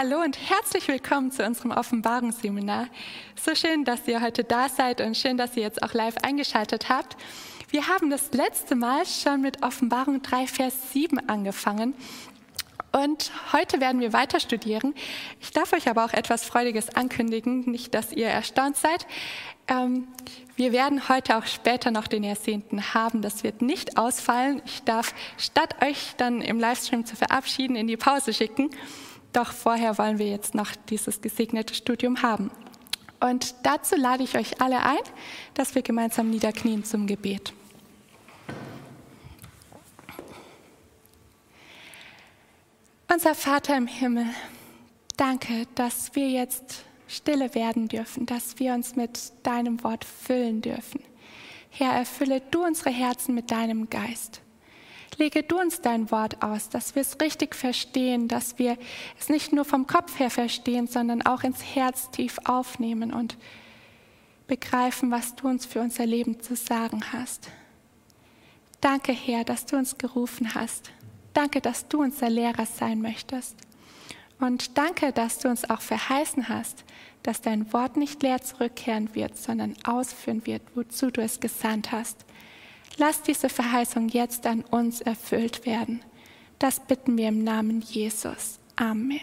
Hallo und herzlich willkommen zu unserem Offenbarungsseminar. So schön, dass ihr heute da seid und schön, dass ihr jetzt auch live eingeschaltet habt. Wir haben das letzte Mal schon mit Offenbarung 3, Vers 7 angefangen. Und heute werden wir weiter studieren. Ich darf euch aber auch etwas Freudiges ankündigen, nicht, dass ihr erstaunt seid. Ähm, wir werden heute auch später noch den Ersehnten haben. Das wird nicht ausfallen. Ich darf statt euch dann im Livestream zu verabschieden in die Pause schicken. Doch vorher wollen wir jetzt noch dieses gesegnete Studium haben. Und dazu lade ich euch alle ein, dass wir gemeinsam niederknien zum Gebet. Unser Vater im Himmel, danke, dass wir jetzt stille werden dürfen, dass wir uns mit deinem Wort füllen dürfen. Herr, erfülle du unsere Herzen mit deinem Geist. Lege du uns dein Wort aus, dass wir es richtig verstehen, dass wir es nicht nur vom Kopf her verstehen, sondern auch ins Herz tief aufnehmen und begreifen, was du uns für unser Leben zu sagen hast. Danke, Herr, dass du uns gerufen hast. Danke, dass du unser Lehrer sein möchtest. Und danke, dass du uns auch verheißen hast, dass dein Wort nicht leer zurückkehren wird, sondern ausführen wird, wozu du es gesandt hast. Lass diese Verheißung jetzt an uns erfüllt werden. Das bitten wir im Namen Jesus. Amen.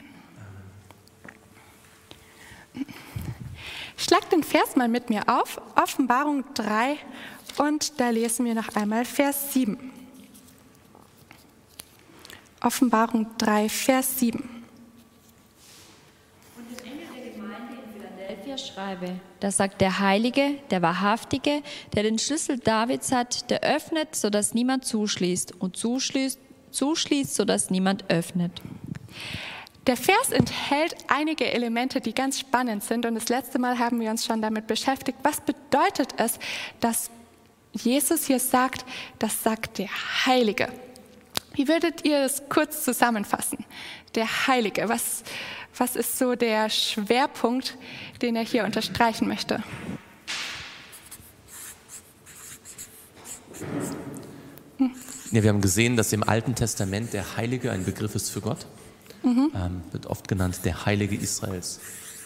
Schlag den Vers mal mit mir auf, Offenbarung 3 und da lesen wir noch einmal Vers 7. Offenbarung 3, Vers 7. Philadelphia schreibe, da sagt der Heilige, der Wahrhaftige, der den Schlüssel Davids hat, der öffnet, sodass niemand zuschließt und zuschließt, zuschließt, sodass niemand öffnet. Der Vers enthält einige Elemente, die ganz spannend sind. Und das letzte Mal haben wir uns schon damit beschäftigt. Was bedeutet es, dass Jesus hier sagt, das sagt der Heilige? Wie würdet ihr es kurz zusammenfassen? Der Heilige, was, was ist so der Schwerpunkt, den er hier unterstreichen möchte? Hm. Ja, wir haben gesehen, dass im Alten Testament der Heilige ein Begriff ist für Gott. Mhm. Ähm, wird oft genannt der Heilige Israels.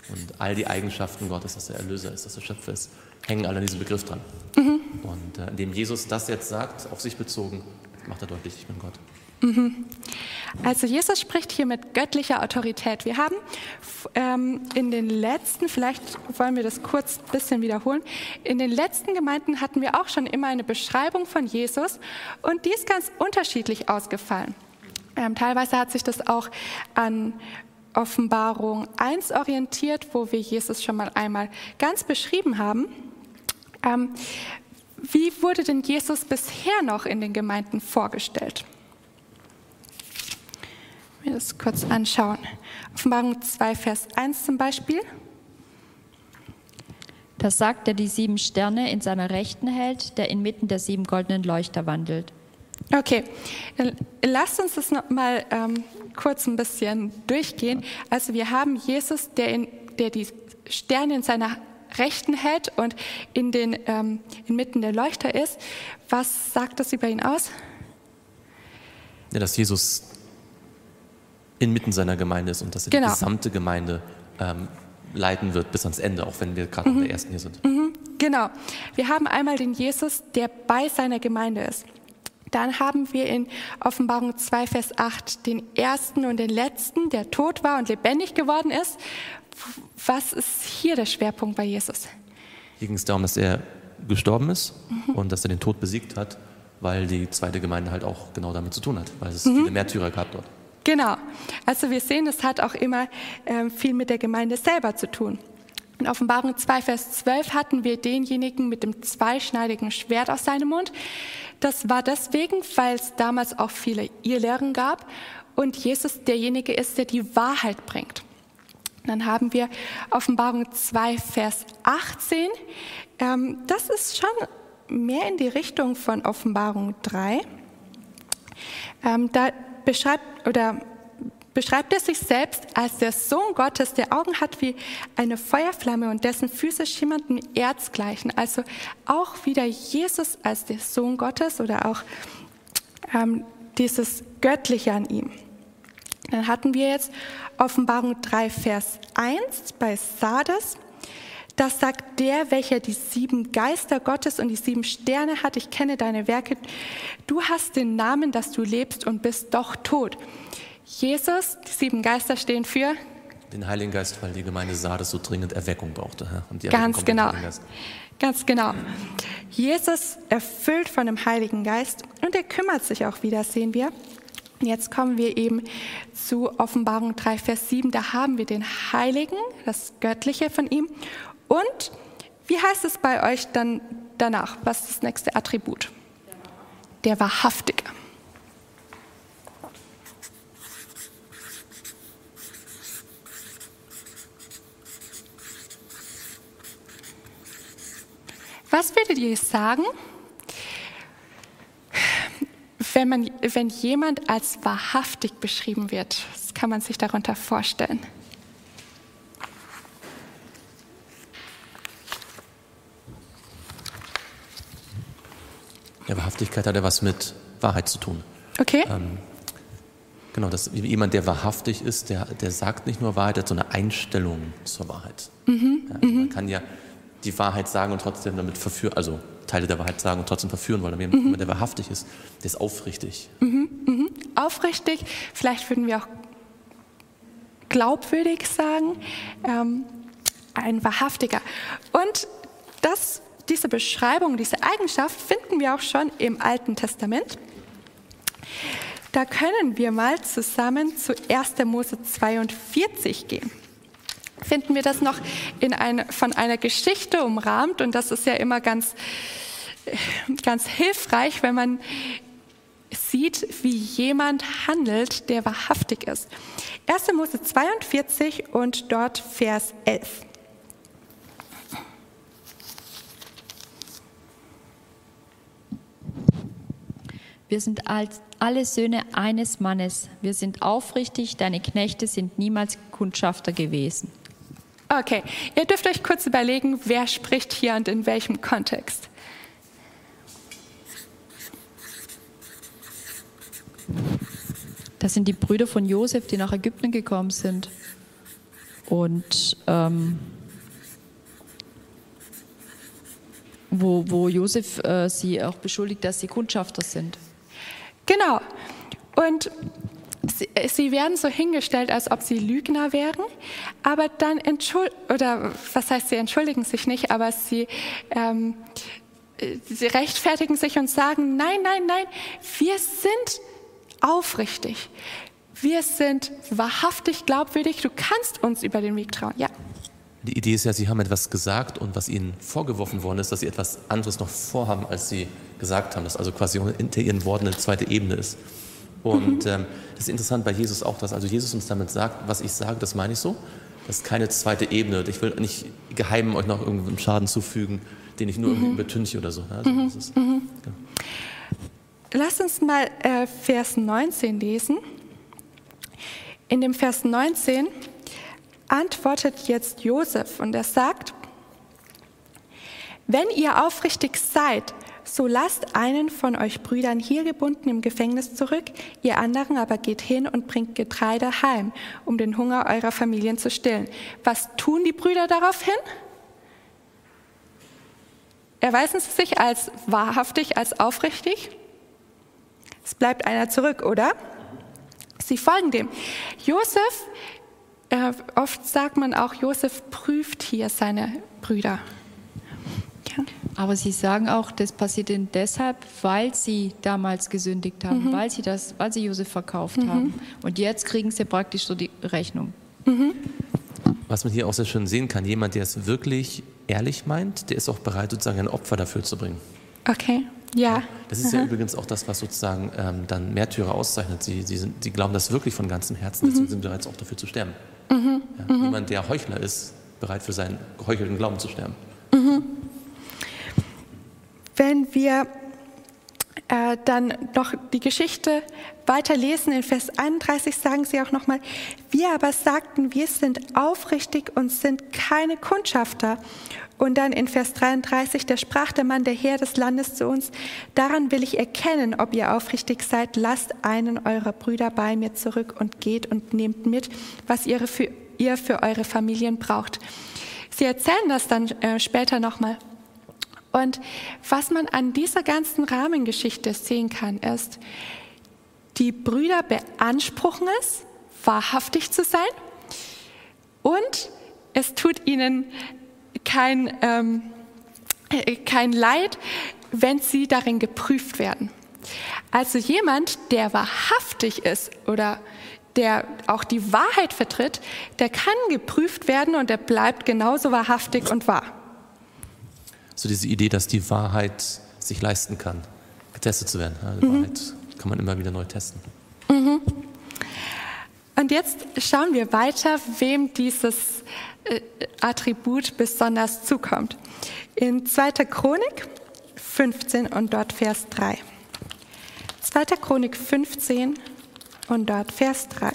Und all die Eigenschaften Gottes, dass er Erlöser ist, dass er Schöpfer ist, hängen alle an diesem Begriff dran. Mhm. Und äh, indem Jesus das jetzt sagt, auf sich bezogen, macht er deutlich, ich bin Gott. Mhm. Also Jesus spricht hier mit göttlicher Autorität. Wir haben ähm, in den letzten, vielleicht wollen wir das kurz ein bisschen wiederholen, in den letzten Gemeinden hatten wir auch schon immer eine Beschreibung von Jesus und die ist ganz unterschiedlich ausgefallen. Ähm, teilweise hat sich das auch an Offenbarung 1 orientiert, wo wir Jesus schon mal einmal ganz beschrieben haben. Ähm, wie wurde denn Jesus bisher noch in den Gemeinden vorgestellt? Das kurz anschauen. Offenbarung 2, Vers 1 zum Beispiel. Da sagt er, die sieben Sterne in seiner Rechten hält, der inmitten der sieben goldenen Leuchter wandelt. Okay, lasst uns das noch mal ähm, kurz ein bisschen durchgehen. Also wir haben Jesus, der, in, der die Sterne in seiner Rechten hält und in den, ähm, inmitten der Leuchter ist. Was sagt das über ihn aus? Ja, dass Jesus inmitten seiner Gemeinde ist und dass er genau. die gesamte Gemeinde ähm, leiten wird bis ans Ende, auch wenn wir gerade mhm. in der ersten hier sind. Mhm. Genau. Wir haben einmal den Jesus, der bei seiner Gemeinde ist. Dann haben wir in Offenbarung 2, Vers 8 den ersten und den letzten, der tot war und lebendig geworden ist. Was ist hier der Schwerpunkt bei Jesus? Hier ging es darum, dass er gestorben ist mhm. und dass er den Tod besiegt hat, weil die zweite Gemeinde halt auch genau damit zu tun hat, weil es mhm. viele Märtyrer gab dort. Genau. Also wir sehen, es hat auch immer äh, viel mit der Gemeinde selber zu tun. In Offenbarung 2, Vers 12 hatten wir denjenigen mit dem zweischneidigen Schwert aus seinem Mund. Das war deswegen, weil es damals auch viele Irrlehren gab und Jesus derjenige ist, der die Wahrheit bringt. Dann haben wir Offenbarung 2, Vers 18. Ähm, das ist schon mehr in die Richtung von Offenbarung 3. Ähm, da beschreibt oder beschreibt er sich selbst als der Sohn Gottes, der Augen hat wie eine Feuerflamme und dessen Füße schimmernden Erz gleichen. Also auch wieder Jesus als der Sohn Gottes oder auch ähm, dieses Göttliche an ihm. Dann hatten wir jetzt Offenbarung 3, Vers 1 bei Sardes. Das sagt der, welcher die sieben Geister Gottes und die sieben Sterne hat. Ich kenne deine Werke. Du hast den Namen, dass du lebst und bist doch tot. Jesus, die sieben Geister stehen für den Heiligen Geist, weil die Gemeinde Sardes so dringend Erweckung brauchte. Und die Ganz genau. Ganz genau. Jesus erfüllt von dem Heiligen Geist und er kümmert sich auch wieder, sehen wir. Jetzt kommen wir eben zu Offenbarung 3, Vers 7. Da haben wir den Heiligen, das Göttliche von ihm. Und wie heißt es bei euch dann danach? Was ist das nächste Attribut? Der Wahrhaftige. Was würdet ihr sagen, wenn, man, wenn jemand als wahrhaftig beschrieben wird? Was kann man sich darunter vorstellen? Ja, Wahrhaftigkeit hat ja was mit Wahrheit zu tun. Okay. Ähm, genau, das, jemand, der wahrhaftig ist, der, der sagt nicht nur Wahrheit, der hat so eine Einstellung zur Wahrheit. Mhm, ja, man mhm. kann ja die Wahrheit sagen und trotzdem damit verführen, also Teile der Wahrheit sagen und trotzdem verführen wollen. Aber jemand, mhm. der wahrhaftig ist, der ist aufrichtig. Mhm, mhm. Aufrichtig, vielleicht würden wir auch glaubwürdig sagen, ähm, ein Wahrhaftiger. Und das, diese Beschreibung, diese Eigenschaft finden wir auch schon im Alten Testament. Da können wir mal zusammen zu 1. Mose 42 gehen finden wir das noch in ein, von einer Geschichte umrahmt und das ist ja immer ganz, ganz hilfreich, wenn man sieht, wie jemand handelt, der wahrhaftig ist. 1. Mose 42 und dort Vers 11. Wir sind alle Söhne eines Mannes. Wir sind aufrichtig, deine Knechte sind niemals Kundschafter gewesen. Okay, ihr dürft euch kurz überlegen, wer spricht hier und in welchem Kontext. Das sind die Brüder von Josef, die nach Ägypten gekommen sind. Und ähm, wo, wo Josef äh, sie auch beschuldigt, dass sie Kundschafter sind. Genau. Und Sie, sie, werden so hingestellt, als ob sie Lügner wären, aber dann entschuldigen, oder was heißt, sie entschuldigen sich nicht, aber sie, ähm, sie rechtfertigen sich und sagen, nein, nein, nein, wir sind aufrichtig, wir sind wahrhaftig glaubwürdig, du kannst uns über den Weg trauen, ja. Die Idee ist ja, Sie haben etwas gesagt und was Ihnen vorgeworfen worden ist, dass Sie etwas anderes noch vorhaben, als Sie gesagt haben, dass also quasi hinter Ihren Worten eine zweite Ebene ist. Und mhm. ähm, das ist interessant bei Jesus auch, dass also Jesus uns damit sagt, was ich sage, das meine ich so. Das ist keine zweite Ebene. Ich will nicht geheim euch noch irgendeinen Schaden zufügen, den ich nur mhm. übertünche oder so. Also mhm. ist, mhm. ja. Lass uns mal äh, Vers 19 lesen. In dem Vers 19 antwortet jetzt Josef und er sagt, wenn ihr aufrichtig seid, so lasst einen von euch Brüdern hier gebunden im Gefängnis zurück, ihr anderen aber geht hin und bringt Getreide heim, um den Hunger eurer Familien zu stillen. Was tun die Brüder daraufhin? Erweisen sie sich als wahrhaftig, als aufrichtig? Es bleibt einer zurück, oder? Sie folgen dem. Josef, äh, oft sagt man auch, Josef prüft hier seine Brüder. Aber Sie sagen auch, das passiert ihnen deshalb, weil sie damals gesündigt haben, mhm. weil sie das, weil sie Josef verkauft mhm. haben. Und jetzt kriegen sie praktisch so die Rechnung. Mhm. Was man hier auch sehr schön sehen kann, jemand, der es wirklich ehrlich meint, der ist auch bereit, sozusagen ein Opfer dafür zu bringen. Okay, ja. Das ist ja übrigens auch das, was sozusagen ähm, dann Märtyrer auszeichnet. Sie, sie, sind, sie glauben das wirklich von ganzem Herzen, deswegen mhm. sind sie bereit, auch dafür zu sterben. Mhm. Ja, mhm. Jemand, der Heuchler ist, bereit für seinen geheuchelten Glauben zu sterben. Wenn wir äh, dann noch die Geschichte weiterlesen, in Vers 31 sagen sie auch nochmal, wir aber sagten, wir sind aufrichtig und sind keine Kundschafter. Und dann in Vers 33, da sprach der Mann der Herr des Landes zu uns, daran will ich erkennen, ob ihr aufrichtig seid, lasst einen eurer Brüder bei mir zurück und geht und nehmt mit, was ihr für, ihr für eure Familien braucht. Sie erzählen das dann äh, später nochmal. Und was man an dieser ganzen Rahmengeschichte sehen kann, ist, die Brüder beanspruchen es, wahrhaftig zu sein und es tut ihnen kein, ähm, äh, kein Leid, wenn sie darin geprüft werden. Also jemand, der wahrhaftig ist oder der auch die Wahrheit vertritt, der kann geprüft werden und er bleibt genauso wahrhaftig und wahr so diese Idee, dass die Wahrheit sich leisten kann, getestet zu werden. die mhm. Wahrheit kann man immer wieder neu testen. Mhm. Und jetzt schauen wir weiter, wem dieses äh, Attribut besonders zukommt. In 2. Chronik 15 und dort Vers 3. 2. Chronik 15 und dort Vers 3.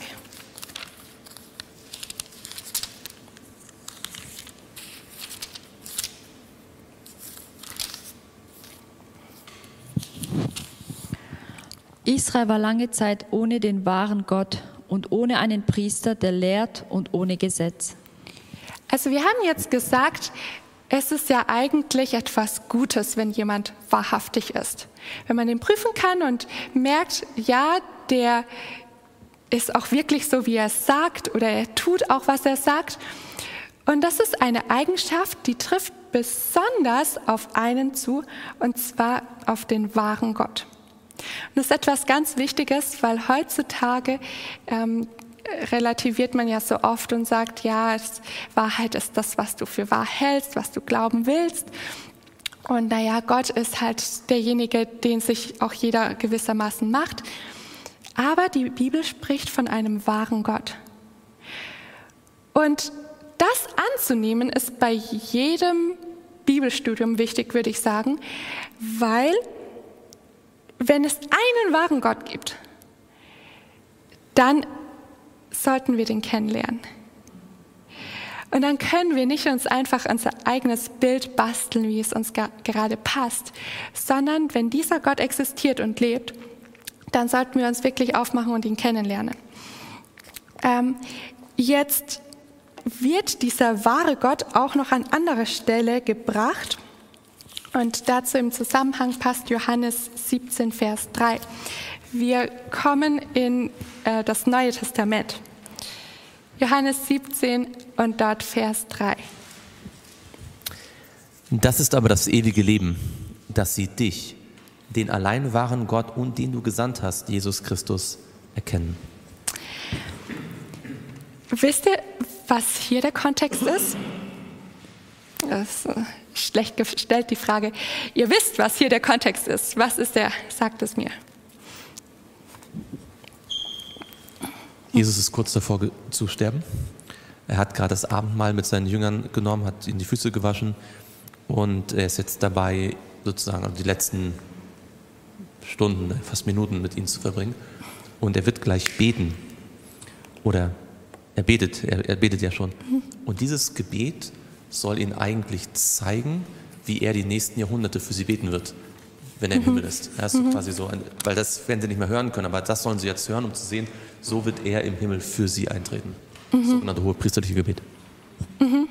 Israel war lange Zeit ohne den wahren Gott und ohne einen Priester, der lehrt und ohne Gesetz. Also wir haben jetzt gesagt, es ist ja eigentlich etwas Gutes, wenn jemand wahrhaftig ist. Wenn man ihn prüfen kann und merkt, ja, der ist auch wirklich so, wie er sagt oder er tut auch, was er sagt. Und das ist eine Eigenschaft, die trifft besonders auf einen zu, und zwar auf den wahren Gott. Und das ist etwas ganz Wichtiges, weil heutzutage ähm, relativiert man ja so oft und sagt, ja, Wahrheit ist das, was du für wahr hältst, was du glauben willst. Und naja, Gott ist halt derjenige, den sich auch jeder gewissermaßen macht. Aber die Bibel spricht von einem wahren Gott. Und das anzunehmen ist bei jedem Bibelstudium wichtig, würde ich sagen, weil wenn es einen wahren Gott gibt, dann sollten wir den kennenlernen. Und dann können wir nicht uns einfach unser eigenes Bild basteln, wie es uns gerade passt, sondern wenn dieser Gott existiert und lebt, dann sollten wir uns wirklich aufmachen und ihn kennenlernen. Ähm, jetzt wird dieser wahre Gott auch noch an anderer Stelle gebracht. Und dazu im Zusammenhang passt Johannes 17, Vers 3. Wir kommen in äh, das Neue Testament. Johannes 17 und dort Vers 3. Das ist aber das ewige Leben, dass sie dich, den allein wahren Gott und den du gesandt hast, Jesus Christus, erkennen. Wisst ihr, was hier der Kontext ist? Das ist schlecht gestellt die Frage. Ihr wisst, was hier der Kontext ist. Was ist der? Sagt es mir. Jesus ist kurz davor zu sterben. Er hat gerade das Abendmahl mit seinen Jüngern genommen, hat ihnen die Füße gewaschen und er ist jetzt dabei, sozusagen die letzten Stunden, fast Minuten mit ihnen zu verbringen. Und er wird gleich beten. Oder er betet, er, er betet ja schon. Mhm. Und dieses Gebet soll ihnen eigentlich zeigen, wie er die nächsten Jahrhunderte für sie beten wird, wenn er im mhm. Himmel ist. Ja, ist mhm. quasi so ein, weil das werden sie nicht mehr hören können, aber das sollen sie jetzt hören, um zu sehen, so wird er im Himmel für sie eintreten. Mhm. Das sogenannte hohe priesterliche Gebet. Mhm.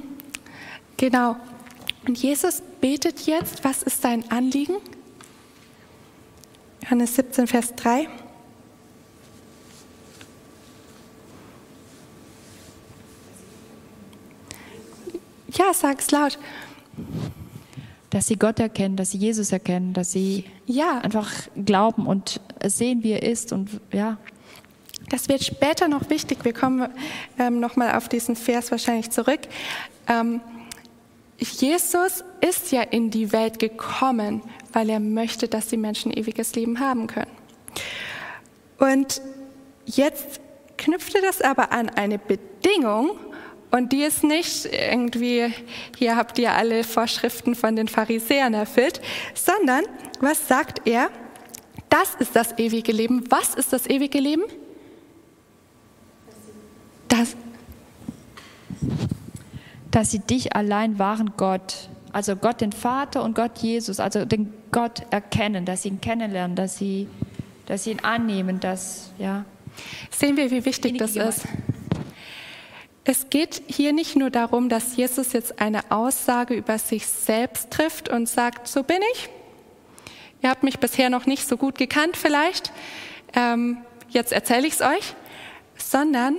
Genau. Und Jesus betet jetzt, was ist sein Anliegen? Johannes 17, Vers 3. Ja, sag's laut. Dass sie Gott erkennen, dass sie Jesus erkennen, dass sie ja. einfach glauben und sehen, wie er ist und ja. Das wird später noch wichtig. Wir kommen ähm, nochmal auf diesen Vers wahrscheinlich zurück. Ähm, Jesus ist ja in die Welt gekommen, weil er möchte, dass die Menschen ewiges Leben haben können. Und jetzt knüpfte das aber an eine Bedingung, und die ist nicht irgendwie, hier habt ihr alle Vorschriften von den Pharisäern erfüllt, sondern was sagt er? das ist das ewige Leben. Was ist das ewige Leben? Das, dass sie dich allein wahren Gott, also Gott den Vater und Gott Jesus, also den Gott erkennen, dass sie ihn kennenlernen, dass sie, dass sie ihn annehmen, dass, ja. Sehen wir, wie wichtig das ist. Es geht hier nicht nur darum, dass Jesus jetzt eine Aussage über sich selbst trifft und sagt, so bin ich. Ihr habt mich bisher noch nicht so gut gekannt vielleicht. Ähm, jetzt erzähle ich es euch. Sondern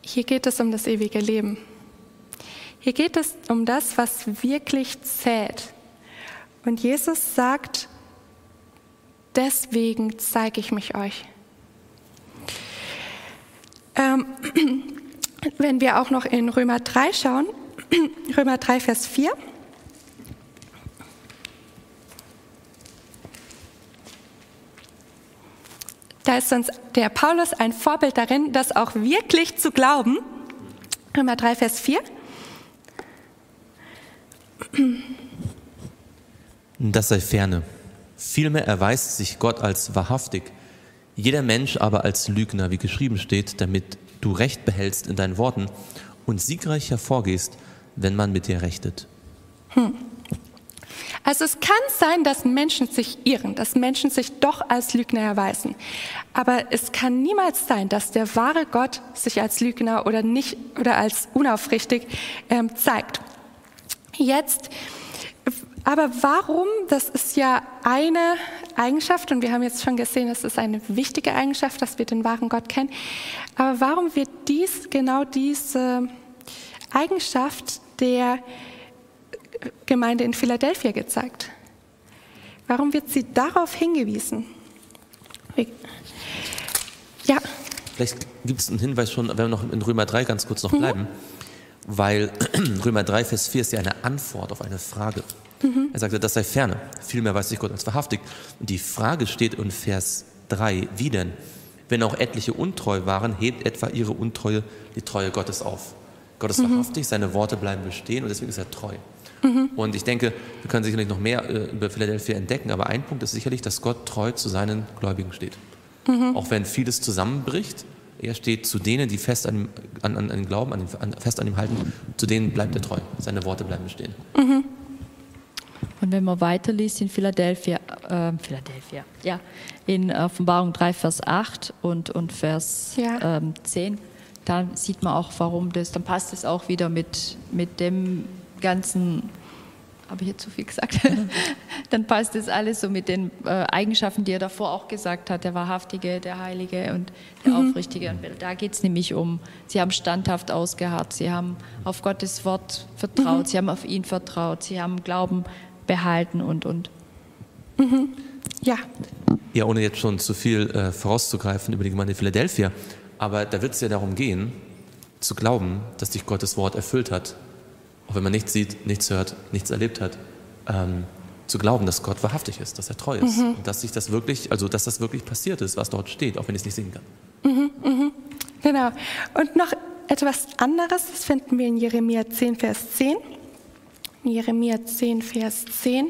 hier geht es um das ewige Leben. Hier geht es um das, was wirklich zählt. Und Jesus sagt, deswegen zeige ich mich euch. Ähm, wenn wir auch noch in Römer 3 schauen, Römer 3, Vers 4. Da ist uns der Paulus ein Vorbild darin, das auch wirklich zu glauben. Römer 3, Vers 4. Das sei ferne. Vielmehr erweist sich Gott als wahrhaftig, jeder Mensch aber als Lügner, wie geschrieben steht, damit du Recht behältst in deinen Worten und siegreich hervorgehst, wenn man mit dir rechtet. Hm. Also es kann sein, dass Menschen sich irren, dass Menschen sich doch als Lügner erweisen. Aber es kann niemals sein, dass der wahre Gott sich als Lügner oder nicht oder als unaufrichtig ähm, zeigt. Jetzt, aber warum? Das ist ja eine Eigenschaft und wir haben jetzt schon gesehen, es ist eine wichtige Eigenschaft, dass wir den wahren Gott kennen. Aber warum wird dies genau diese Eigenschaft der Gemeinde in Philadelphia gezeigt? Warum wird sie darauf hingewiesen? Ja. Vielleicht gibt es einen Hinweis schon, wenn wir noch in Römer 3 ganz kurz noch mhm. bleiben, weil Römer 3, Vers 4 ist ja eine Antwort auf eine Frage. Mhm. Er sagte, das sei ferne, vielmehr weiß sich Gott als wahrhaftig. Und die Frage steht in Vers 3, wie denn? Wenn auch etliche untreu waren, hebt etwa ihre Untreue die Treue Gottes auf. Gott ist mhm. wahrhaftig, seine Worte bleiben bestehen und deswegen ist er treu. Mhm. Und ich denke, wir können sicherlich noch mehr äh, über Philadelphia entdecken, aber ein Punkt ist sicherlich, dass Gott treu zu seinen Gläubigen steht. Mhm. Auch wenn vieles zusammenbricht, er steht zu denen, die fest an ihm, an, an, an glauben, an, an, fest an ihm halten, zu denen bleibt er treu. Seine Worte bleiben bestehen. Und wenn man weiterliest in Philadelphia, äh, Philadelphia, ja, in Offenbarung 3, Vers 8 und, und Vers ja. ähm, 10, dann sieht man auch, warum das, dann passt es auch wieder mit, mit dem ganzen habe ich jetzt zu viel gesagt? dann passt das alles so mit den äh, Eigenschaften, die er davor auch gesagt hat, der Wahrhaftige, der Heilige und der mhm. Aufrichtige. Und da geht es nämlich um, sie haben standhaft ausgeharrt, sie haben auf Gottes Wort vertraut, mhm. sie haben auf ihn vertraut, sie haben Glauben behalten und, und. Mhm. Ja. Ja, ohne jetzt schon zu viel äh, vorauszugreifen über die Gemeinde Philadelphia, aber da wird es ja darum gehen, zu glauben, dass sich Gottes Wort erfüllt hat auch wenn man nichts sieht, nichts hört, nichts erlebt hat, ähm, zu glauben, dass Gott wahrhaftig ist, dass er treu ist mhm. und dass sich das wirklich, also dass das wirklich passiert ist, was dort steht, auch wenn ich es nicht sehen kann. Mhm, mhm. Genau. Und noch etwas anderes, das finden wir in Jeremia 10, Vers 10. Jeremia 10, Vers 10.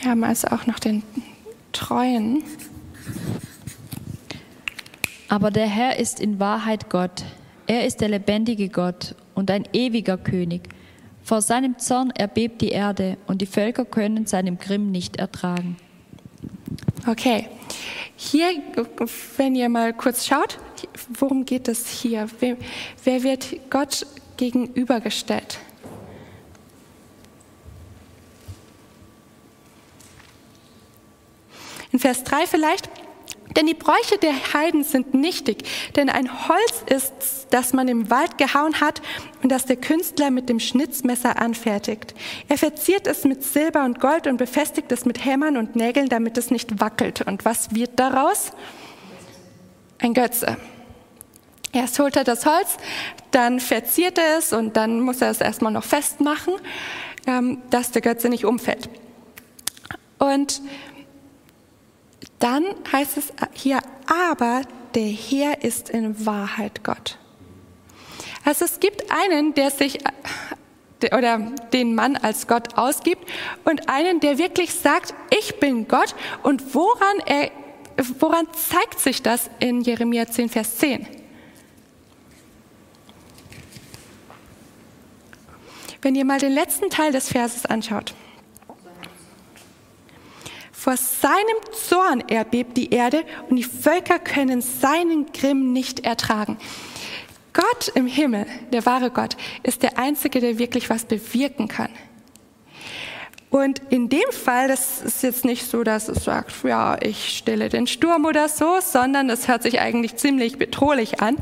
Wir haben also auch noch den Treuen. Aber der Herr ist in Wahrheit Gott, er ist der lebendige Gott und ein ewiger König. Vor seinem Zorn erbebt die Erde und die Völker können seinem Grimm nicht ertragen. Okay, hier, wenn ihr mal kurz schaut, worum geht es hier? Wer, wer wird Gott gegenübergestellt? In Vers 3 vielleicht, denn die Bräuche der Heiden sind nichtig, denn ein Holz ist, das man im Wald gehauen hat und das der Künstler mit dem Schnitzmesser anfertigt. Er verziert es mit Silber und Gold und befestigt es mit Hämmern und Nägeln, damit es nicht wackelt. Und was wird daraus? Ein Götze. Erst holt er das Holz, dann verziert er es und dann muss er es erstmal noch festmachen, ähm, dass der Götze nicht umfällt. Und dann heißt es hier, aber der Herr ist in Wahrheit Gott. Also es gibt einen, der sich oder den Mann als Gott ausgibt und einen, der wirklich sagt, ich bin Gott und woran, er, woran zeigt sich das in Jeremia 10, Vers 10? Wenn ihr mal den letzten Teil des Verses anschaut. Vor seinem Zorn erbebt die Erde und die Völker können seinen Grimm nicht ertragen. Gott im Himmel, der wahre Gott, ist der Einzige, der wirklich was bewirken kann. Und in dem Fall, das ist jetzt nicht so, dass es sagt, ja, ich stille den Sturm oder so, sondern es hört sich eigentlich ziemlich bedrohlich an.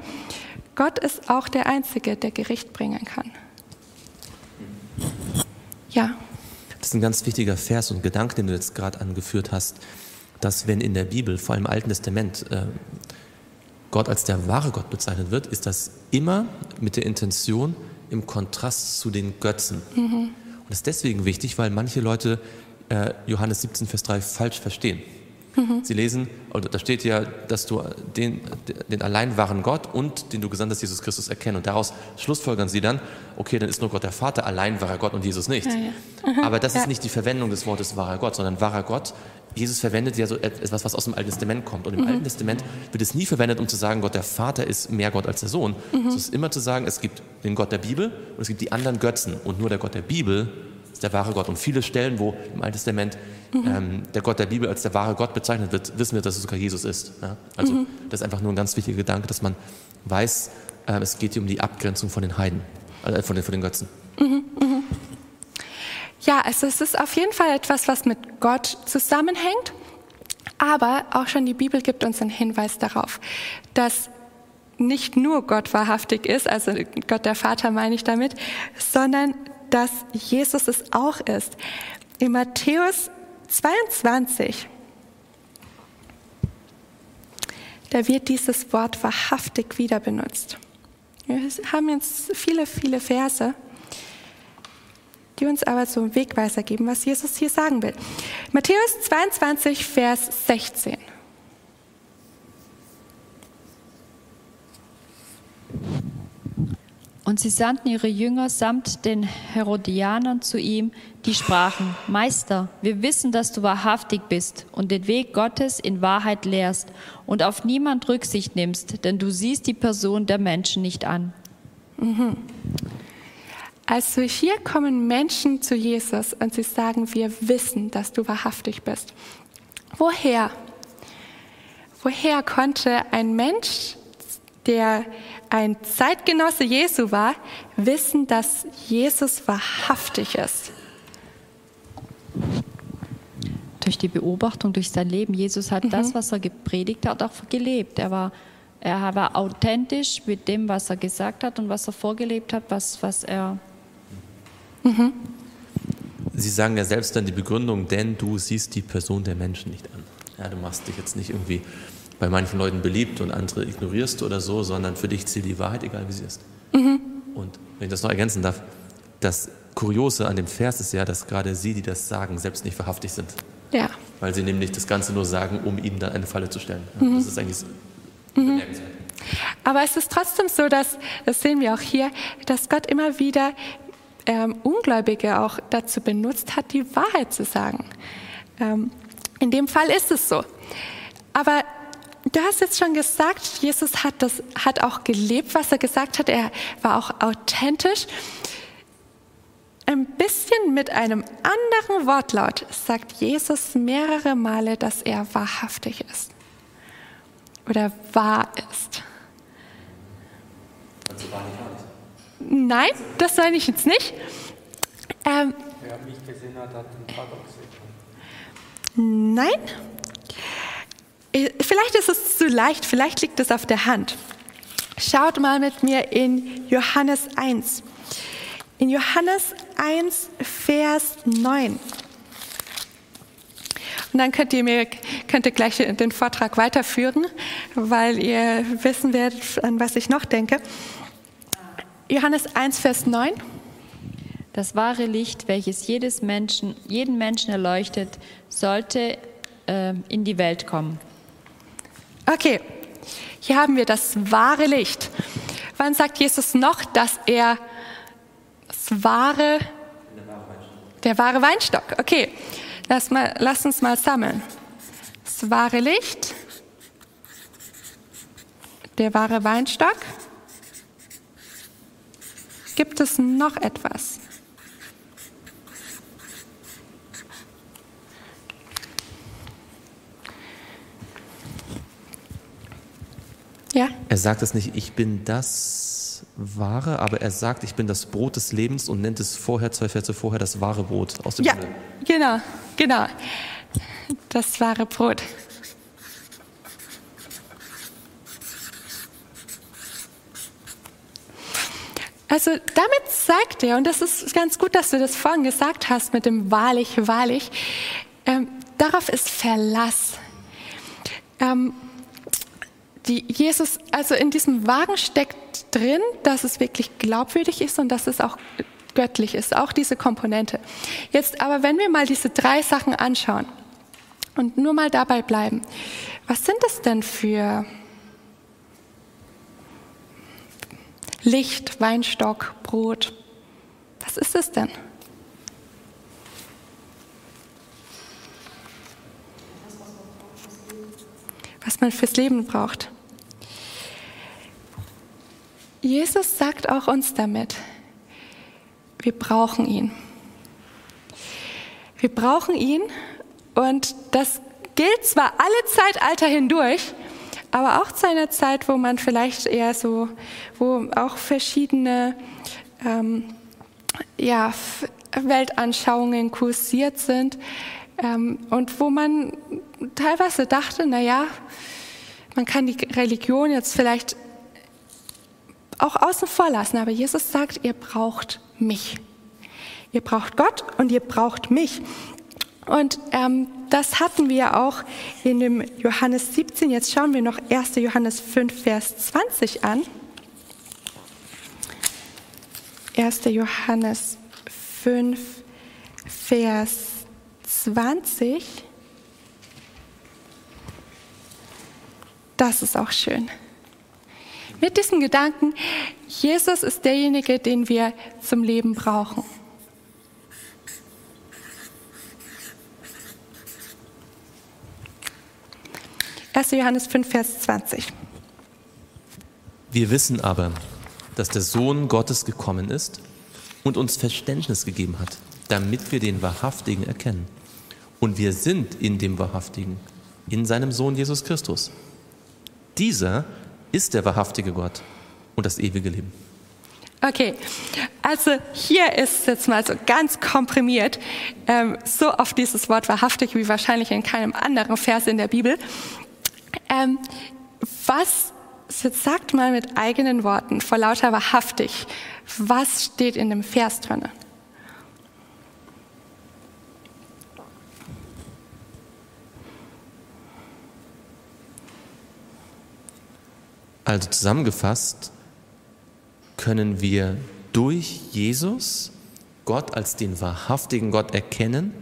Gott ist auch der Einzige, der Gericht bringen kann. Ja. Das ist ein ganz wichtiger Vers und Gedanke, den du jetzt gerade angeführt hast, dass wenn in der Bibel, vor allem im Alten Testament, äh, Gott als der wahre Gott bezeichnet wird, ist das immer mit der Intention im Kontrast zu den Götzen. Mhm. Und das ist deswegen wichtig, weil manche Leute äh, Johannes 17, Vers 3 falsch verstehen. Mhm. Sie lesen, oder da steht ja, dass du den, den allein wahren Gott und den du gesandt hast, Jesus Christus, erkennen. Und daraus schlussfolgern sie dann, okay, dann ist nur Gott der Vater, allein wahrer Gott und Jesus nicht. Ja, ja. Mhm. Aber das ja. ist nicht die Verwendung des Wortes wahrer Gott, sondern wahrer Gott. Jesus verwendet ja so etwas, was aus dem Alten Testament kommt. Und im mhm. Alten Testament wird es nie verwendet, um zu sagen, Gott der Vater ist mehr Gott als der Sohn. Mhm. Es ist immer zu sagen, es gibt den Gott der Bibel und es gibt die anderen Götzen. Und nur der Gott der Bibel ist der wahre Gott. Und viele Stellen, wo im Alten Testament mhm. ähm, der Gott der Bibel als der wahre Gott bezeichnet wird, wissen wir, dass es sogar Jesus ist. Ja? Also mhm. das ist einfach nur ein ganz wichtiger Gedanke, dass man weiß, äh, es geht hier um die Abgrenzung von den Heiden, äh, von, den, von den Götzen. Mhm. mhm. Ja, also es ist auf jeden Fall etwas, was mit Gott zusammenhängt. Aber auch schon die Bibel gibt uns einen Hinweis darauf, dass nicht nur Gott wahrhaftig ist, also Gott der Vater meine ich damit, sondern dass Jesus es auch ist. In Matthäus 22, da wird dieses Wort wahrhaftig wieder benutzt. Wir haben jetzt viele, viele Verse, die uns aber so einen Wegweiser geben, was Jesus hier sagen will. Matthäus 22, Vers 16. Und sie sandten ihre Jünger samt den Herodianern zu ihm, die sprachen, Meister, wir wissen, dass du wahrhaftig bist und den Weg Gottes in Wahrheit lehrst und auf niemand Rücksicht nimmst, denn du siehst die Person der Menschen nicht an. Mhm. Also hier kommen Menschen zu Jesus und sie sagen, wir wissen, dass du wahrhaftig bist. Woher? Woher konnte ein Mensch, der ein Zeitgenosse Jesu war, wissen, dass Jesus wahrhaftig ist. Durch die Beobachtung, durch sein Leben. Jesus hat mhm. das, was er gepredigt hat, auch gelebt. Er war, er war authentisch mit dem, was er gesagt hat und was er vorgelebt hat, was, was er. Mhm. Sie sagen ja selbst dann die Begründung, denn du siehst die Person der Menschen nicht an. Ja, du machst dich jetzt nicht irgendwie bei manchen Leuten beliebt und andere ignorierst oder so, sondern für dich zählt die Wahrheit, egal wie sie ist. Mhm. Und wenn ich das noch ergänzen darf, das Kuriose an dem Vers ist ja, dass gerade sie, die das sagen, selbst nicht wahrhaftig sind. Ja. Weil sie nämlich das Ganze nur sagen, um ihnen dann eine Falle zu stellen. Mhm. Das ist eigentlich so mhm. Aber es ist trotzdem so, dass, das sehen wir auch hier, dass Gott immer wieder ähm, Ungläubige auch dazu benutzt hat, die Wahrheit zu sagen. Ähm, in dem Fall ist es so. Aber Du hast jetzt schon gesagt, Jesus hat, das, hat auch gelebt, was er gesagt hat. Er war auch authentisch. Ein bisschen mit einem anderen Wortlaut sagt Jesus mehrere Male, dass er wahrhaftig ist oder wahr ist. Nein, das meine ich jetzt nicht. Ähm, Wer mich gesehen hat, hat den Vater gesehen. Nein, vielleicht ist es zu leicht, vielleicht liegt es auf der Hand. Schaut mal mit mir in Johannes 1. In Johannes 1, Vers 9. Und dann könnt ihr mir könnt ihr gleich den Vortrag weiterführen, weil ihr wissen werdet, an was ich noch denke. Johannes 1, Vers 9. Das wahre Licht, welches jedes Menschen, jeden Menschen erleuchtet, sollte äh, in die Welt kommen. Okay, hier haben wir das wahre Licht. Wann sagt Jesus noch, dass er Das wahre, der wahre Weinstock. Okay, lass, mal, lass uns mal sammeln. Das wahre Licht, der wahre Weinstock. Gibt es noch etwas? Ja? Er sagt es nicht, ich bin das Wahre, aber er sagt, ich bin das Brot des Lebens und nennt es vorher, zwei Verse vorher, das wahre Brot aus dem ja, Himmel. Genau, genau. Das wahre Brot. Also damit sagt er, und das ist ganz gut, dass du das vorhin gesagt hast mit dem wahrlich, wahrlich, ähm, darauf ist Verlass. Ähm, die Jesus, also in diesem Wagen steckt drin, dass es wirklich glaubwürdig ist und dass es auch göttlich ist, auch diese Komponente. Jetzt aber, wenn wir mal diese drei Sachen anschauen und nur mal dabei bleiben, was sind das denn für Licht, Weinstock, Brot? Was ist es denn? Was man fürs Leben braucht. Jesus sagt auch uns damit, wir brauchen ihn. Wir brauchen ihn und das gilt zwar alle Zeitalter hindurch, aber auch zu einer Zeit, wo man vielleicht eher so, wo auch verschiedene ähm, ja, Weltanschauungen kursiert sind ähm, und wo man teilweise dachte, naja, man kann die Religion jetzt vielleicht auch außen vor lassen. Aber Jesus sagt, ihr braucht mich. Ihr braucht Gott und ihr braucht mich. Und ähm, das hatten wir auch in dem Johannes 17. Jetzt schauen wir noch 1. Johannes 5, Vers 20 an. 1. Johannes 5, Vers 20. Das ist auch schön. Mit diesem Gedanken, Jesus ist derjenige, den wir zum Leben brauchen. Erste Johannes 5, Vers 20. Wir wissen aber, dass der Sohn Gottes gekommen ist und uns Verständnis gegeben hat, damit wir den Wahrhaftigen erkennen. Und wir sind in dem Wahrhaftigen, in seinem Sohn Jesus Christus. Dieser ist der wahrhaftige Gott und das ewige Leben. Okay, also hier ist jetzt mal so ganz komprimiert ähm, so oft dieses Wort wahrhaftig wie wahrscheinlich in keinem anderen Vers in der Bibel. Ähm, was, jetzt sagt mal mit eigenen Worten, vor lauter wahrhaftig, was steht in dem Vers drin? Also zusammengefasst können wir durch Jesus Gott als den wahrhaftigen Gott erkennen,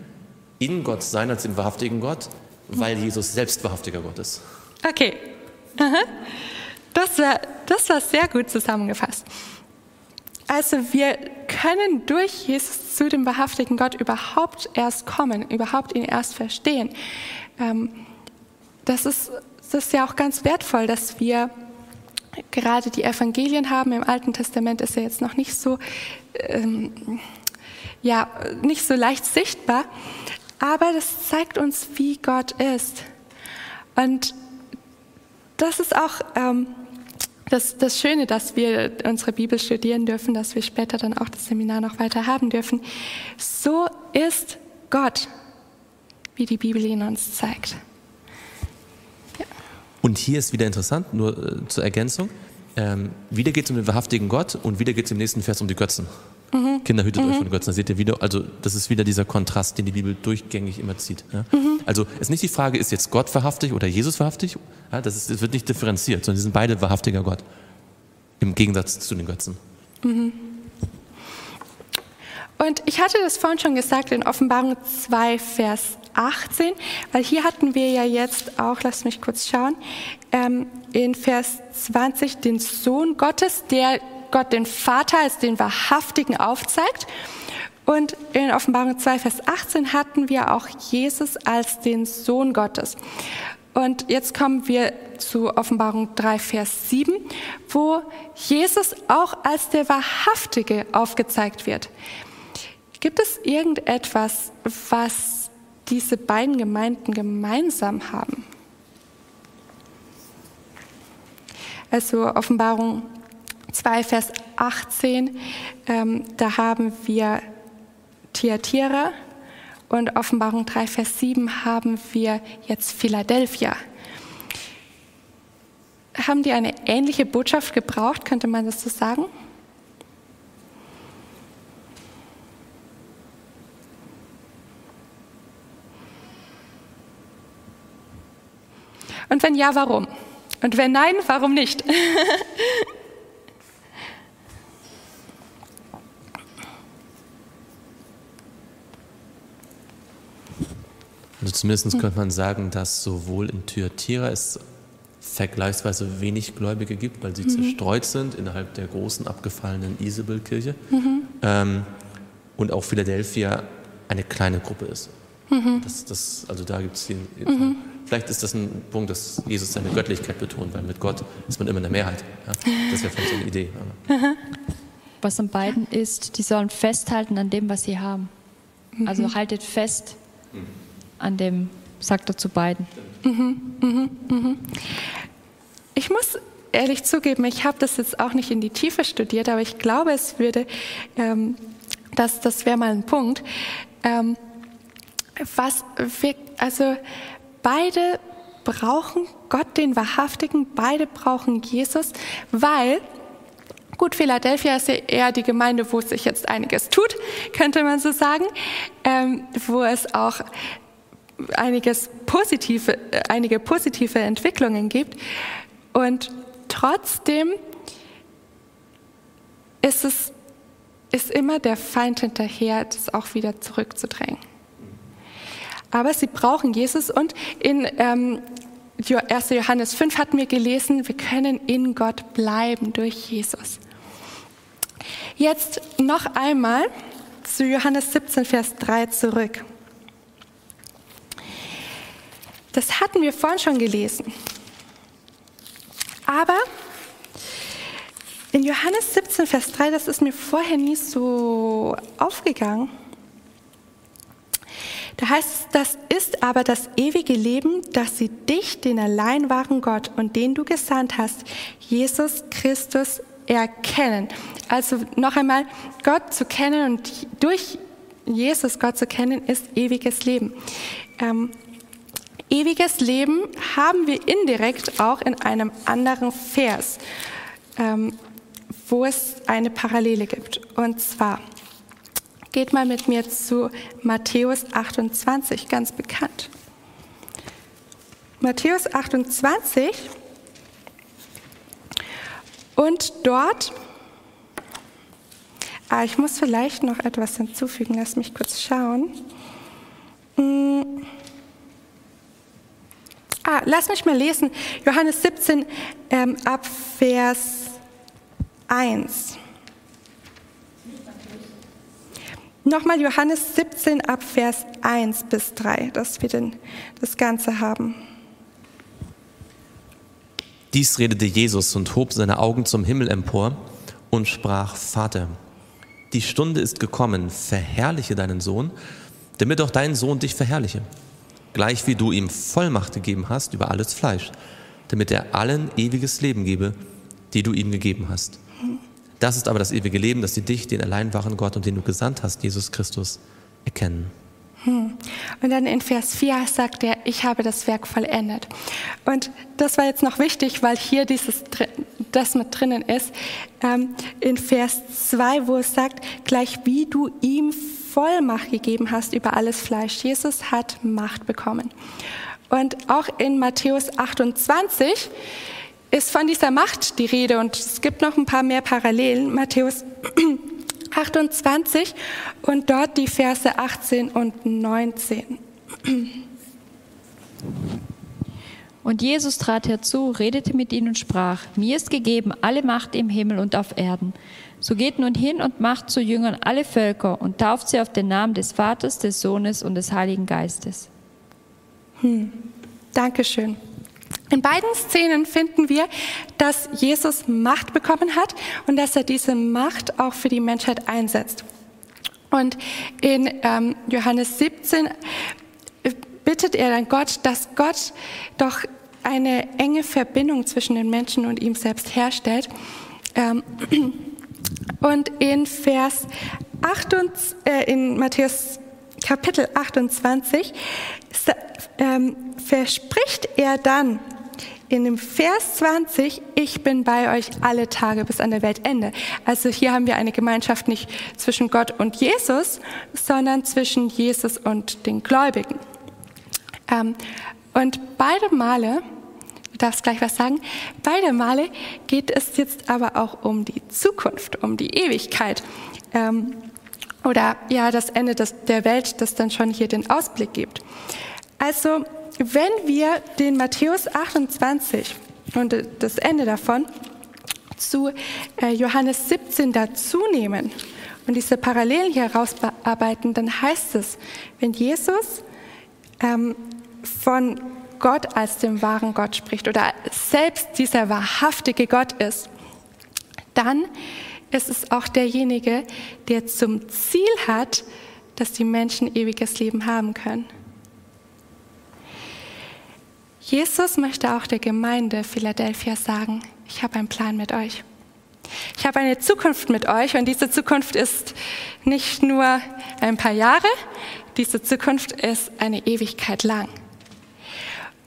in Gott sein als den wahrhaftigen Gott, weil Jesus selbst wahrhaftiger Gott ist. Okay, das war, das war sehr gut zusammengefasst. Also wir können durch Jesus zu dem wahrhaftigen Gott überhaupt erst kommen, überhaupt ihn erst verstehen. Ähm, das ist, das ist ja auch ganz wertvoll, dass wir gerade die Evangelien haben. Im Alten Testament ist er jetzt noch nicht so, ähm, ja, nicht so leicht sichtbar, aber das zeigt uns, wie Gott ist. Und das ist auch ähm, das, das Schöne, dass wir unsere Bibel studieren dürfen, dass wir später dann auch das Seminar noch weiter haben dürfen. So ist Gott, wie die Bibel ihn uns zeigt. Und hier ist wieder interessant, nur äh, zur Ergänzung, ähm, wieder geht es um den wahrhaftigen Gott und wieder geht es im nächsten Vers um die Götzen. Mhm. Kinder, hütet mhm. euch von Götzen. Da seht ihr wieder, also das ist wieder dieser Kontrast, den die Bibel durchgängig immer zieht. Ja? Mhm. Also es ist nicht die Frage, ist jetzt Gott wahrhaftig oder Jesus wahrhaftig? Ja, das, ist, das wird nicht differenziert, sondern sie sind beide wahrhaftiger Gott. Im Gegensatz zu den Götzen. Und ich hatte das vorhin schon gesagt in Offenbarung 2, Vers 18, weil hier hatten wir ja jetzt auch, lass mich kurz schauen, ähm, in Vers 20 den Sohn Gottes, der Gott den Vater als den Wahrhaftigen aufzeigt. Und in Offenbarung 2, Vers 18 hatten wir auch Jesus als den Sohn Gottes. Und jetzt kommen wir zu Offenbarung 3, Vers 7, wo Jesus auch als der Wahrhaftige aufgezeigt wird. Gibt es irgendetwas, was diese beiden Gemeinden gemeinsam haben? Also Offenbarung 2, Vers 18, ähm, da haben wir Thyatira und Offenbarung 3, Vers 7 haben wir jetzt Philadelphia. Haben die eine ähnliche Botschaft gebraucht, könnte man das so sagen? Und wenn ja, warum? Und wenn nein, warum nicht? Also zumindest könnte man sagen, dass sowohl in Thyatira es vergleichsweise wenig Gläubige gibt, weil sie mhm. zerstreut sind innerhalb der großen abgefallenen Isabel-Kirche mhm. ähm, und auch Philadelphia eine kleine Gruppe ist. Mhm. Das, das, also da gibt es mhm. Vielleicht ist das ein Punkt, dass Jesus seine Göttlichkeit betont, weil mit Gott ist man immer in der Mehrheit. Ja? Das wäre vielleicht so eine Idee. Was an beiden ist, die sollen festhalten an dem, was sie haben. Also mhm. haltet fest an dem, sagt er zu beiden. Mhm, mhm, mhm. Ich muss ehrlich zugeben, ich habe das jetzt auch nicht in die Tiefe studiert, aber ich glaube, es würde, ähm, das, das wäre mal ein Punkt. Ähm, was wir, also beide brauchen Gott, den Wahrhaftigen, beide brauchen Jesus, weil Gut, Philadelphia ist ja eher die Gemeinde, wo sich jetzt einiges tut, könnte man so sagen, ähm, wo es auch einiges positive, einige positive Entwicklungen gibt. Und trotzdem ist es ist immer der Feind hinterher, das auch wieder zurückzudrängen. Aber sie brauchen Jesus und in ähm, 1. Johannes 5 hatten wir gelesen, wir können in Gott bleiben durch Jesus. Jetzt noch einmal zu Johannes 17, Vers 3 zurück. Das hatten wir vorhin schon gelesen. Aber in Johannes 17, Vers 3, das ist mir vorher nie so aufgegangen. Da heißt es, das ist aber das ewige Leben, dass sie dich, den allein wahren Gott und den du gesandt hast, Jesus Christus, erkennen. Also noch einmal, Gott zu kennen und durch Jesus Gott zu kennen, ist ewiges Leben. Ähm, Ewiges Leben haben wir indirekt auch in einem anderen Vers, ähm, wo es eine Parallele gibt. Und zwar, geht mal mit mir zu Matthäus 28, ganz bekannt. Matthäus 28 und dort, ah, ich muss vielleicht noch etwas hinzufügen, lass mich kurz schauen. Hm. Ah, lass mich mal lesen. Johannes 17 ähm, ab Vers 1. Nochmal Johannes 17 ab Vers 1 bis 3, dass wir denn das Ganze haben. Dies redete Jesus und hob seine Augen zum Himmel empor und sprach, Vater, die Stunde ist gekommen, verherrliche deinen Sohn, damit auch dein Sohn dich verherrliche gleich wie du ihm Vollmacht gegeben hast über alles Fleisch, damit er allen ewiges Leben gebe, die du ihm gegeben hast. Das ist aber das ewige Leben, dass sie dich, den allein wahren Gott und den du gesandt hast, Jesus Christus, erkennen. Hm. Und dann in Vers 4 sagt er, ich habe das Werk vollendet. Und das war jetzt noch wichtig, weil hier dieses, das mit drinnen ist. Ähm, in Vers 2, wo es sagt, gleich wie du ihm Vollmacht gegeben hast über alles Fleisch. Jesus hat Macht bekommen. Und auch in Matthäus 28 ist von dieser Macht die Rede und es gibt noch ein paar mehr Parallelen. Matthäus 28 und dort die Verse 18 und 19. Und Jesus trat herzu, redete mit ihnen und sprach, mir ist gegeben alle Macht im Himmel und auf Erden. So geht nun hin und macht zu Jüngern alle Völker und tauft sie auf den Namen des Vaters, des Sohnes und des Heiligen Geistes. Hm. Dankeschön. In beiden Szenen finden wir, dass Jesus Macht bekommen hat und dass er diese Macht auch für die Menschheit einsetzt. Und in ähm, Johannes 17 bittet er dann Gott, dass Gott doch eine enge Verbindung zwischen den Menschen und ihm selbst herstellt. Ähm, und in Vers 8, äh, in Matthäus Kapitel 28 ähm, verspricht er dann in dem Vers 20, ich bin bei euch alle Tage bis an der Weltende. Also hier haben wir eine Gemeinschaft nicht zwischen Gott und Jesus, sondern zwischen Jesus und den Gläubigen. Ähm, und beide Male, du darfst gleich was sagen, beide Male geht es jetzt aber auch um die Zukunft, um die Ewigkeit. Ähm, oder ja, das Ende der Welt, das dann schon hier den Ausblick gibt. Also, wenn wir den Matthäus 28 und das Ende davon zu äh, Johannes 17 dazu nehmen und diese Parallelen hier herausarbeiten, dann heißt es, wenn Jesus ähm, von Gott als dem wahren Gott spricht oder selbst dieser wahrhaftige Gott ist, dann ist es auch derjenige, der zum Ziel hat, dass die Menschen ewiges Leben haben können. Jesus möchte auch der Gemeinde Philadelphia sagen, ich habe einen Plan mit euch. Ich habe eine Zukunft mit euch und diese Zukunft ist nicht nur ein paar Jahre, diese Zukunft ist eine Ewigkeit lang.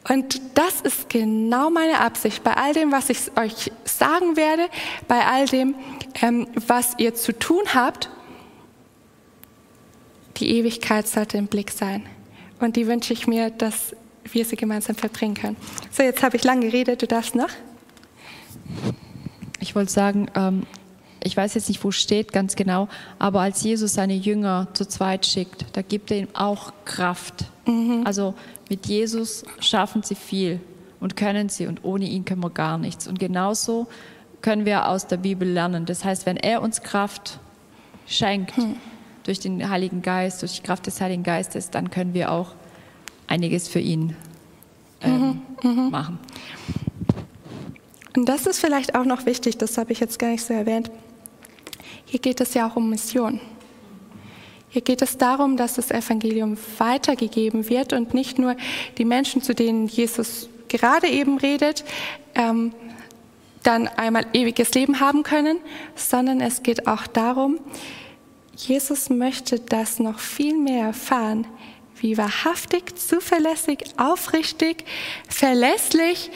Und das ist genau meine Absicht bei all dem, was ich euch sagen werde, bei all dem, ähm, was ihr zu tun habt. Die Ewigkeit sollte im Blick sein. Und die wünsche ich mir, dass wir sie gemeinsam verbringen können. So, jetzt habe ich lang geredet, du darfst noch. Ich wollte sagen, ähm, ich weiß jetzt nicht, wo steht ganz genau, aber als Jesus seine Jünger zu zweit schickt, da gibt er ihm auch Kraft. Mhm. Also mit Jesus schaffen sie viel und können sie und ohne ihn können wir gar nichts. Und genauso können wir aus der Bibel lernen. Das heißt, wenn er uns Kraft schenkt hm. durch den Heiligen Geist, durch die Kraft des Heiligen Geistes, dann können wir auch einiges für ihn ähm, mhm. Mhm. machen. Und das ist vielleicht auch noch wichtig, das habe ich jetzt gar nicht so erwähnt. Hier geht es ja auch um Mission. Hier geht es darum, dass das Evangelium weitergegeben wird und nicht nur die Menschen, zu denen Jesus gerade eben redet, ähm, dann einmal ewiges Leben haben können, sondern es geht auch darum, Jesus möchte das noch viel mehr erfahren, wie wahrhaftig, zuverlässig, aufrichtig, verlässlich,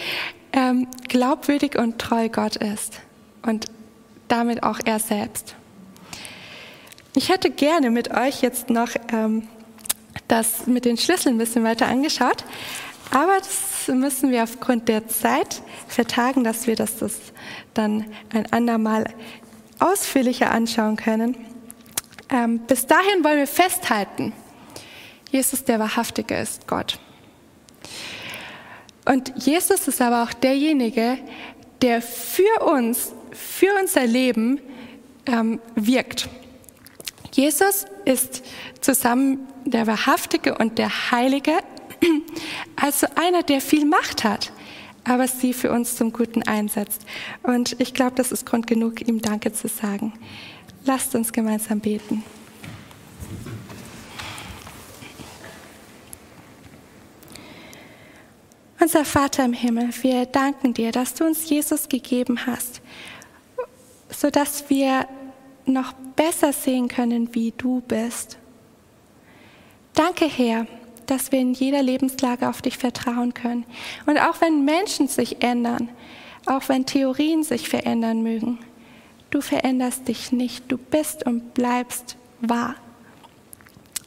ähm, glaubwürdig und treu Gott ist und damit auch er selbst. Ich hätte gerne mit euch jetzt noch ähm, das mit den Schlüsseln ein bisschen weiter angeschaut, aber das müssen wir aufgrund der Zeit vertagen, dass wir das, das dann ein andermal ausführlicher anschauen können. Ähm, bis dahin wollen wir festhalten, Jesus der Wahrhaftige ist Gott. Und Jesus ist aber auch derjenige, der für uns, für unser Leben ähm, wirkt. Jesus ist zusammen der Wahrhaftige und der Heilige, also einer, der viel Macht hat, aber sie für uns zum Guten einsetzt. Und ich glaube, das ist Grund genug, ihm Danke zu sagen. Lasst uns gemeinsam beten. Unser Vater im Himmel, wir danken dir, dass du uns Jesus gegeben hast, sodass wir noch besser sehen können, wie du bist. Danke, Herr, dass wir in jeder Lebenslage auf dich vertrauen können. Und auch wenn Menschen sich ändern, auch wenn Theorien sich verändern mögen, du veränderst dich nicht. Du bist und bleibst wahr.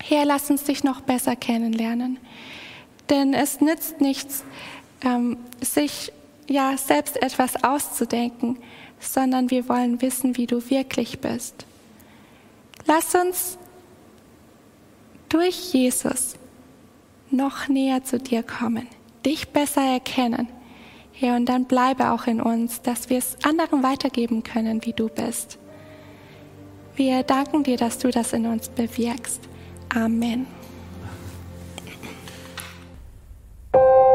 Herr, lass uns dich noch besser kennenlernen. Denn es nützt nichts, ähm, sich ja selbst etwas auszudenken, sondern wir wollen wissen, wie du wirklich bist. Lass uns durch Jesus noch näher zu dir kommen, dich besser erkennen. Herr, und dann bleibe auch in uns, dass wir es anderen weitergeben können, wie du bist. Wir danken dir, dass du das in uns bewirkst. Amen. you